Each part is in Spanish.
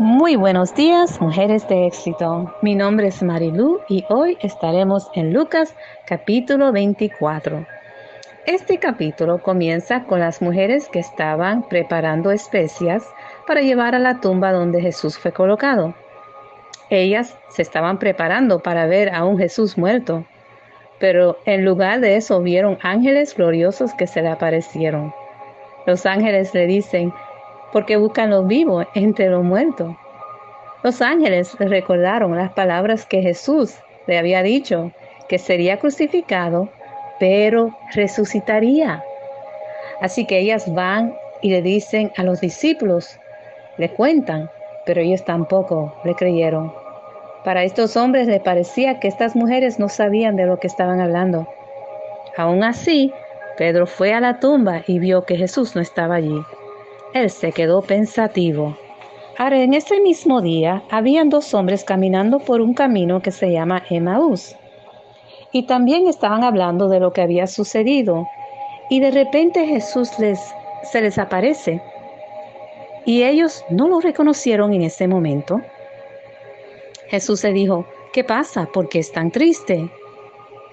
Muy buenos días, mujeres de éxito. Mi nombre es Marilu y hoy estaremos en Lucas capítulo 24. Este capítulo comienza con las mujeres que estaban preparando especias para llevar a la tumba donde Jesús fue colocado. Ellas se estaban preparando para ver a un Jesús muerto, pero en lugar de eso vieron ángeles gloriosos que se le aparecieron. Los ángeles le dicen, porque buscan los vivos entre los muertos. Los ángeles le recordaron las palabras que Jesús le había dicho, que sería crucificado, pero resucitaría. Así que ellas van y le dicen a los discípulos, le cuentan, pero ellos tampoco le creyeron. Para estos hombres le parecía que estas mujeres no sabían de lo que estaban hablando. Aún así, Pedro fue a la tumba y vio que Jesús no estaba allí. Él se quedó pensativo. Ahora, en ese mismo día, habían dos hombres caminando por un camino que se llama Emaús. Y también estaban hablando de lo que había sucedido. Y de repente Jesús les, se les aparece. Y ellos no lo reconocieron en ese momento. Jesús se dijo, ¿qué pasa? ¿Por qué es tan triste?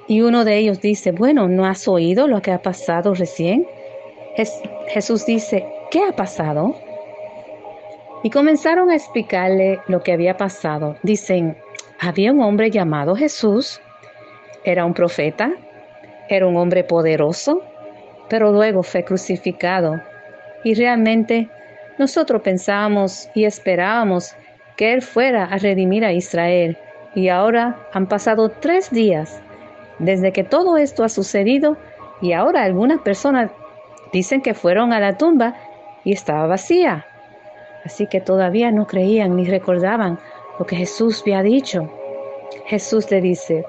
Y uno de ellos dice, bueno, ¿no has oído lo que ha pasado recién? Jesús dice, ¿qué ha pasado? Y comenzaron a explicarle lo que había pasado. Dicen, había un hombre llamado Jesús, era un profeta, era un hombre poderoso, pero luego fue crucificado. Y realmente nosotros pensábamos y esperábamos que Él fuera a redimir a Israel. Y ahora han pasado tres días desde que todo esto ha sucedido y ahora algunas personas dicen que fueron a la tumba y estaba vacía. Así que todavía no creían ni recordaban lo que Jesús había dicho. Jesús le dice,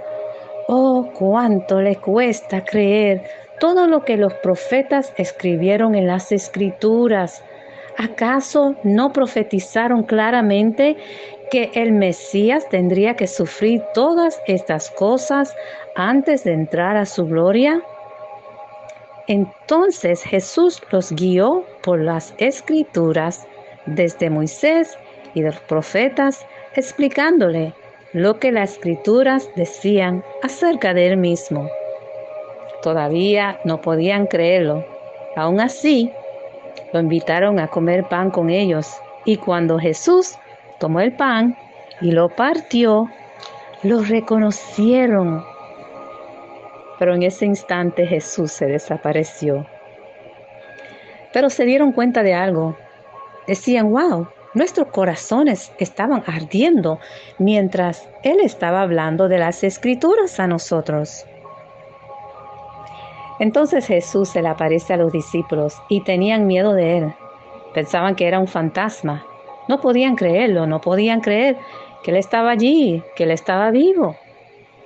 oh, cuánto le cuesta creer todo lo que los profetas escribieron en las escrituras. ¿Acaso no profetizaron claramente que el Mesías tendría que sufrir todas estas cosas antes de entrar a su gloria? Entonces Jesús los guió por las escrituras desde Moisés y los profetas, explicándole lo que las escrituras decían acerca de él mismo. Todavía no podían creerlo. Aún así, lo invitaron a comer pan con ellos. Y cuando Jesús tomó el pan y lo partió, lo reconocieron pero en ese instante Jesús se desapareció. Pero se dieron cuenta de algo. Decían, wow, nuestros corazones estaban ardiendo mientras Él estaba hablando de las escrituras a nosotros. Entonces Jesús se le aparece a los discípulos y tenían miedo de Él. Pensaban que era un fantasma. No podían creerlo, no podían creer que Él estaba allí, que Él estaba vivo.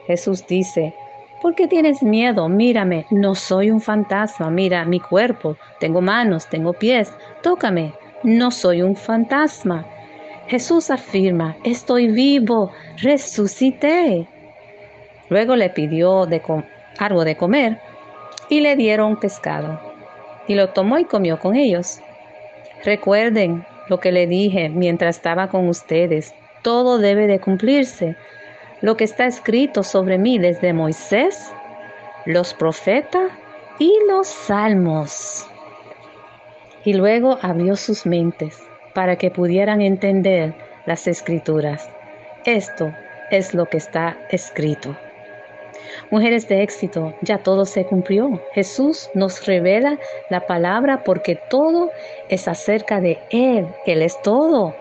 Jesús dice, ¿Por qué tienes miedo? Mírame, no soy un fantasma. Mira mi cuerpo, tengo manos, tengo pies. Tócame, no soy un fantasma. Jesús afirma, estoy vivo, resucité. Luego le pidió de algo de comer y le dieron pescado. Y lo tomó y comió con ellos. Recuerden lo que le dije mientras estaba con ustedes. Todo debe de cumplirse lo que está escrito sobre mí desde Moisés, los profetas y los salmos. Y luego abrió sus mentes para que pudieran entender las escrituras. Esto es lo que está escrito. Mujeres de éxito, ya todo se cumplió. Jesús nos revela la palabra porque todo es acerca de Él. Él es todo.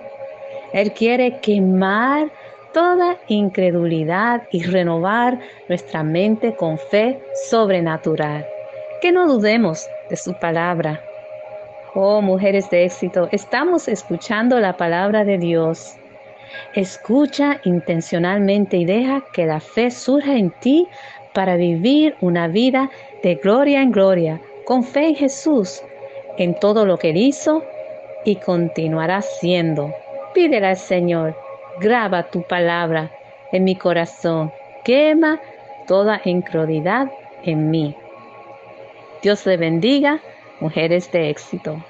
Él quiere quemar toda incredulidad y renovar nuestra mente con fe sobrenatural. Que no dudemos de su palabra. Oh, mujeres de éxito, estamos escuchando la palabra de Dios. Escucha intencionalmente y deja que la fe surja en ti para vivir una vida de gloria en gloria, con fe en Jesús, en todo lo que Él hizo y continuará siendo. Pídele al Señor graba tu palabra en mi corazón, quema toda incredulidad en mí. Dios le bendiga, mujeres de éxito.